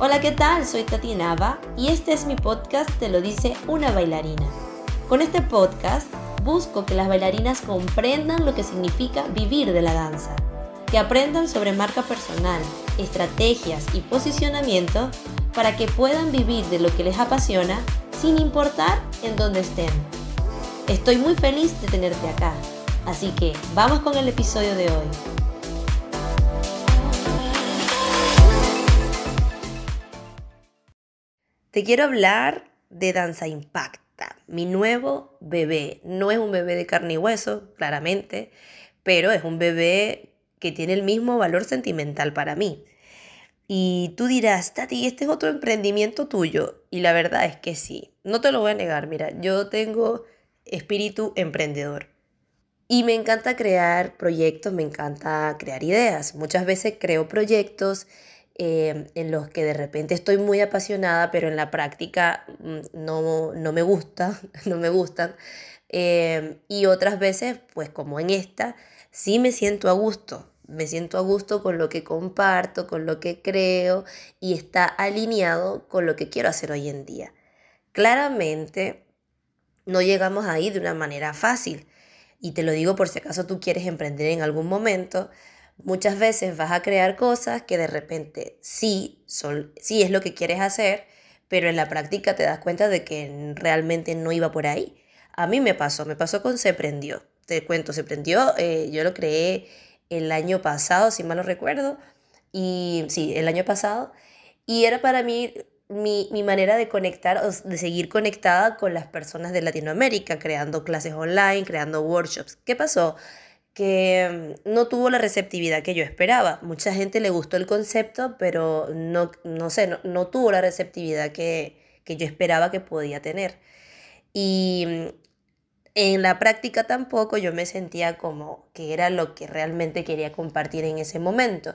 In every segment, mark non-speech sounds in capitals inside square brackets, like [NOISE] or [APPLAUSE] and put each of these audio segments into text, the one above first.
Hola, ¿qué tal? Soy Tati Nava y este es mi podcast Te lo dice una bailarina. Con este podcast busco que las bailarinas comprendan lo que significa vivir de la danza, que aprendan sobre marca personal, estrategias y posicionamiento para que puedan vivir de lo que les apasiona sin importar en dónde estén. Estoy muy feliz de tenerte acá, así que vamos con el episodio de hoy. Te quiero hablar de Danza Impacta, mi nuevo bebé. No es un bebé de carne y hueso, claramente, pero es un bebé que tiene el mismo valor sentimental para mí. Y tú dirás, Tati, este es otro emprendimiento tuyo. Y la verdad es que sí, no te lo voy a negar. Mira, yo tengo espíritu emprendedor. Y me encanta crear proyectos, me encanta crear ideas. Muchas veces creo proyectos Em, en los que de repente estoy muy apasionada, pero en la práctica mm, no, no me gusta, [LAUGHS] no me gustan. Em, y otras veces, pues como en esta, sí me siento a gusto, me siento a gusto con lo que comparto, con lo que creo y está alineado con lo que quiero hacer hoy en día. Claramente, no llegamos ahí de una manera fácil. Y te lo digo por si acaso tú quieres emprender en algún momento, Muchas veces vas a crear cosas que de repente sí, son, sí es lo que quieres hacer, pero en la práctica te das cuenta de que realmente no iba por ahí. A mí me pasó, me pasó con Se Prendió. Te cuento, Se Prendió, eh, yo lo creé el año pasado, si mal no recuerdo, y sí, el año pasado, y era para mí mi, mi, manera de conectar, de seguir conectada con las personas de Latinoamérica, creando clases online, creando workshops. ¿Qué pasó? Que mm, no tuvo la receptividad que yo esperaba. Mucha gente le gustó el concepto, pero no, no sé, no, tuvo la receptividad que, que, yo esperaba que podía tener. Y mm, en la práctica tampoco yo me sentía como que era lo que realmente quería compartir en ese momento.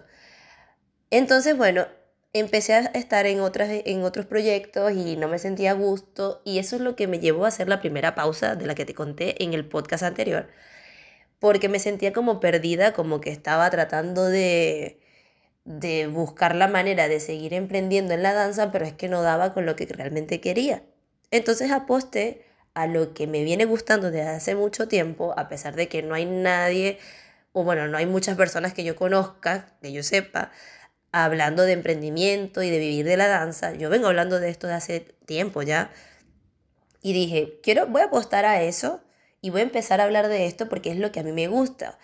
Entonces, bueno, empecé a estar en, otras, en otros proyectos y no me sentía a gusto y eso es lo que me llevó a hacer la primera pausa de la que te conté en el podcast anterior porque me sentía como perdida, como que estaba tratando de, de buscar la manera de seguir emprendiendo en la danza, pero es que no daba con lo que realmente quería. Entonces aposté a lo que me viene gustando desde hace mucho tiempo, a pesar de que no hay nadie, o bueno, no hay muchas personas que yo conozca, que yo sepa, hablando de emprendimiento y de vivir de la danza. Yo vengo hablando de esto de hace tiempo ya. Y dije, quiero, voy a apostar a eso y voy a empezar a hablar de esto porque es lo que a mí me gusta.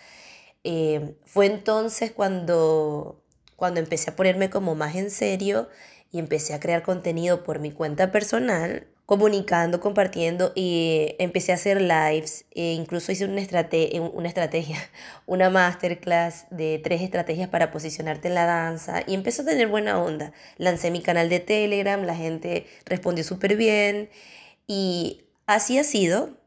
Eh, fue entonces cuando, cuando empecé a ponerme como más en serio y empecé a crear contenido por mi cuenta personal, comunicando, compartiendo y empecé a hacer lives, e incluso hice una, estrate una estrategia, [LAUGHS] una masterclass de tres estrategias para posicionarte en la danza y empezó a tener buena onda. Lancé mi canal de Telegram, la gente respondió súper bien y así ha sido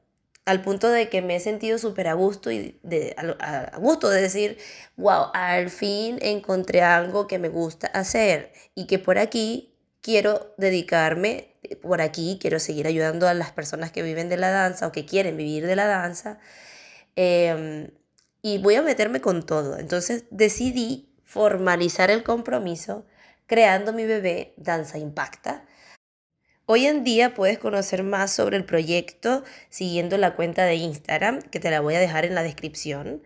al punto de que me he sentido súper a gusto y de, a, gusto de decir, wow, al fin encontré algo que me gusta hacer y que por aquí quiero dedicarme, por aquí quiero seguir ayudando a las personas que viven de la danza o que quieren vivir de la danza em, y voy a meterme con todo. Entonces decidí formalizar el compromiso creando mi bebé Danza Impacta Hoy en día puedes conocer más sobre el proyecto siguiendo la cuenta de Instagram, que te la voy a dejar en la descripción.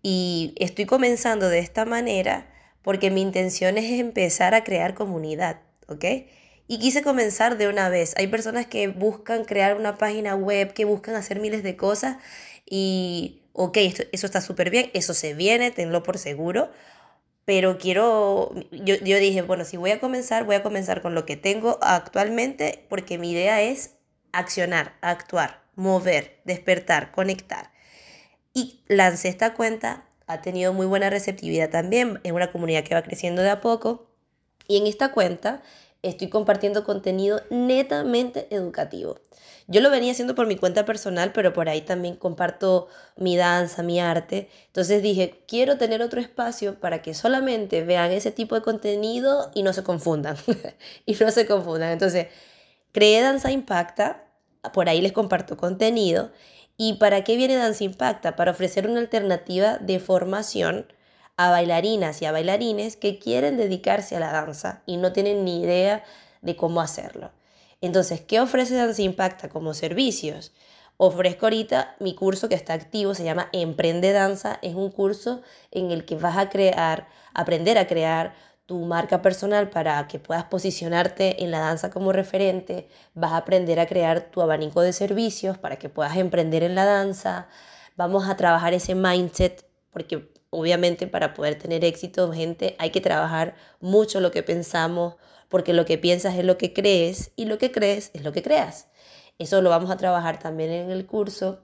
Y estoy comenzando de esta manera porque mi intención es empezar a crear comunidad, ¿ok? Y quise comenzar de una vez. Hay personas que buscan crear una página web, que buscan hacer miles de cosas y, ok, eso está súper bien, eso se viene, tenlo por seguro pero quiero, yo, yo, dije, bueno, si voy a comenzar, voy a comenzar con lo que tengo actualmente, porque mi idea es accionar, actuar, mover, despertar, conectar. Y lancé esta cuenta, ha tenido muy buena receptividad también, es una comunidad que va creciendo de a poco, y en esta cuenta estoy compartiendo contenido netamente educativo. Yo lo venía haciendo por mi cuenta personal, pero por ahí también comparto mi danza, mi arte. Entonces dije, quiero tener otro espacio para que solamente vean ese tipo de contenido y no se confundan. [LAUGHS] y no se confundan. Entonces, creé Danza Impacta, por ahí les comparto contenido. ¿Y para qué viene Danza Impacta? Para ofrecer una alternativa de formación a bailarinas y a bailarines que quieren dedicarse a la danza y no tienen ni idea de cómo hacerlo. Entonces, ¿qué ofrece Danza Impacta como servicios? Ofrezco ahorita mi curso que está activo, se llama Emprende Danza. Es un curso en el que vas a crear, aprender a crear tu marca personal para que puedas posicionarte en la danza como referente. Vas a aprender a crear tu abanico de servicios para que puedas emprender en la danza. Vamos a trabajar ese mindset porque obviamente para poder tener éxito, gente, hay que trabajar mucho lo que pensamos, porque lo que piensas es lo que crees y lo que crees es lo que creas. Eso lo vamos a trabajar también en el curso.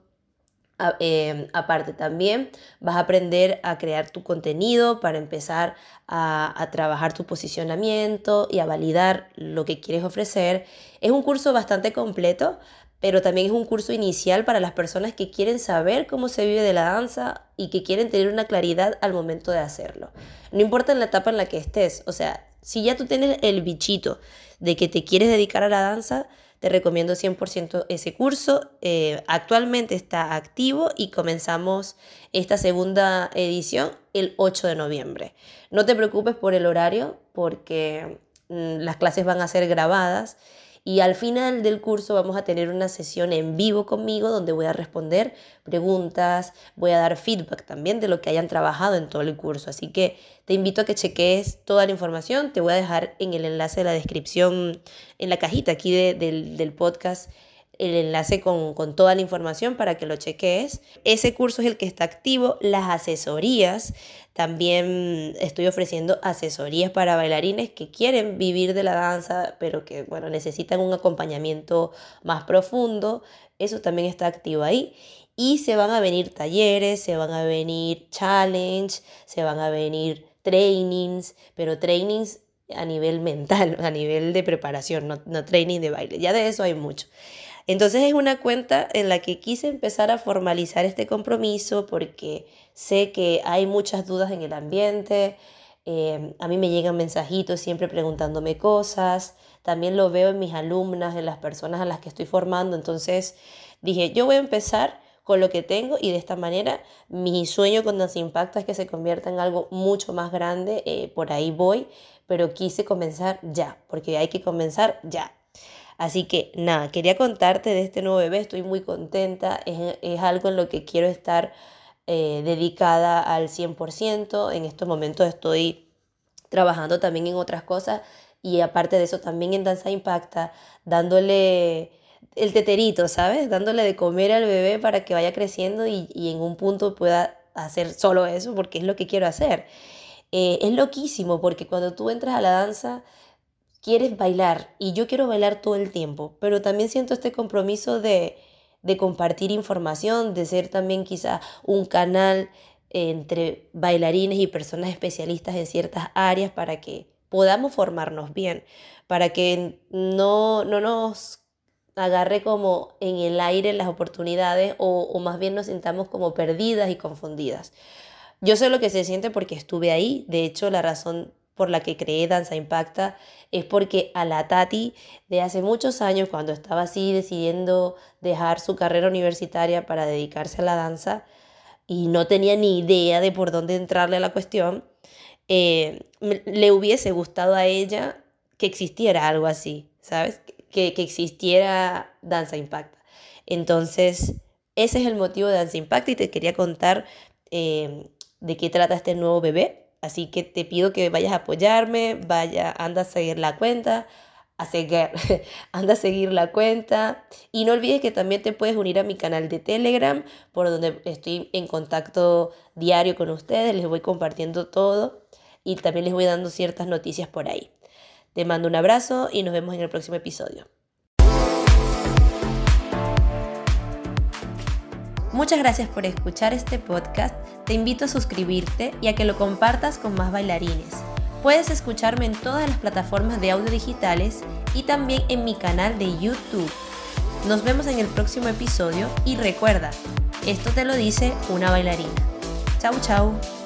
Em, aparte también vas a aprender a crear tu contenido para empezar a, a, trabajar tu posicionamiento y a validar lo que quieres ofrecer. Es un curso bastante completo, pero también es un curso inicial para las personas que quieren saber cómo se vive de la danza y que quieren tener una claridad al momento de hacerlo. No importa en la etapa en la que estés, o sea, si ya tú tienes el bichito de que te quieres dedicar a la danza, te recomiendo 100% ese curso. Eh, actualmente está activo y comenzamos esta segunda edición el 8 de noviembre. No te preocupes por el horario porque mm, las clases van a ser grabadas y al final del curso vamos a tener una sesión en vivo conmigo donde voy a responder preguntas, voy a dar feedback también de lo que hayan trabajado en todo el curso. Así que te invito a que cheques toda la información. Te voy a dejar en el enlace de la descripción, en la cajita aquí del, del podcast el enlace con, con, toda la información para que lo cheques. Ese curso es el que está activo. Las asesorías, también estoy ofreciendo asesorías para bailarines que quieren vivir de la danza, pero que bueno, necesitan un acompañamiento más profundo. Eso también está activo ahí. Y se van a venir talleres, se van a venir challenge, se van a venir trainings, pero trainings a nivel mental, [LAUGHS] a nivel de preparación, no, no training de baile. Ya de eso hay mucho. Entonces es una cuenta en la que quise empezar a formalizar este compromiso porque sé que hay muchas dudas en el ambiente. Eh, a mí me llegan mensajitos siempre preguntándome cosas. También lo veo en mis alumnas, en las personas a las que estoy formando. Entonces dije, yo voy a empezar con lo que tengo y de esta manera mi sueño con Dance Impacta es que se convierta en algo mucho más grande. Eh, por ahí voy, pero quise comenzar ya, porque hay que comenzar ya. Así que nada, quería contarte de este nuevo bebé, estoy muy contenta, es, algo en lo que quiero estar eh, dedicada al 100%, en estos momentos estoy trabajando también en otras cosas y aparte de eso también en Danza Impacta, dándole el teterito, ¿sabes? Dándole de comer al bebé para que vaya creciendo y, en un punto pueda hacer solo eso porque es lo que quiero hacer. Eh, es loquísimo porque cuando tú entras a la danza quieres bailar y yo quiero bailar todo el tiempo, pero también siento este compromiso de, de compartir información, de ser también quizá un canal entre bailarines y personas especialistas en ciertas áreas para que podamos formarnos bien, para que no, no nos agarre como en el aire las oportunidades o más bien nos sintamos como perdidas y confundidas. Yo sé lo que se siente porque estuve ahí, de hecho la razón por la que creé Danza Impacta es porque a la Tati de hace muchos años, cuando estaba así decidiendo dejar su carrera universitaria para dedicarse a la danza y no tenía ni idea de por dónde entrarle a la cuestión, eh, le hubiese gustado a ella que existiera algo así, ¿sabes? Que, que existiera Danza Impacta. Entonces, ese es el motivo de Danza Impacta y te quería contar eh, de qué trata este nuevo bebé Así que te pido que vayas a apoyarme, vaya, anda a seguir la cuenta, a seguir, [LAUGHS] anda a seguir la cuenta. Y no olvides que también te puedes unir a mi canal de Telegram, por donde estoy en contacto diario con ustedes, les voy compartiendo todo y también les voy dando ciertas noticias por ahí. Te mando un abrazo y nos vemos en el próximo episodio. Muchas gracias por escuchar este podcast. Te invito a suscribirte y a que lo compartas con más bailarines. Puedes escucharme en todas las plataformas de audio digitales y también en mi canal de YouTube. Nos vemos en el próximo episodio y recuerda, esto te lo dice una bailarina. Chau chau.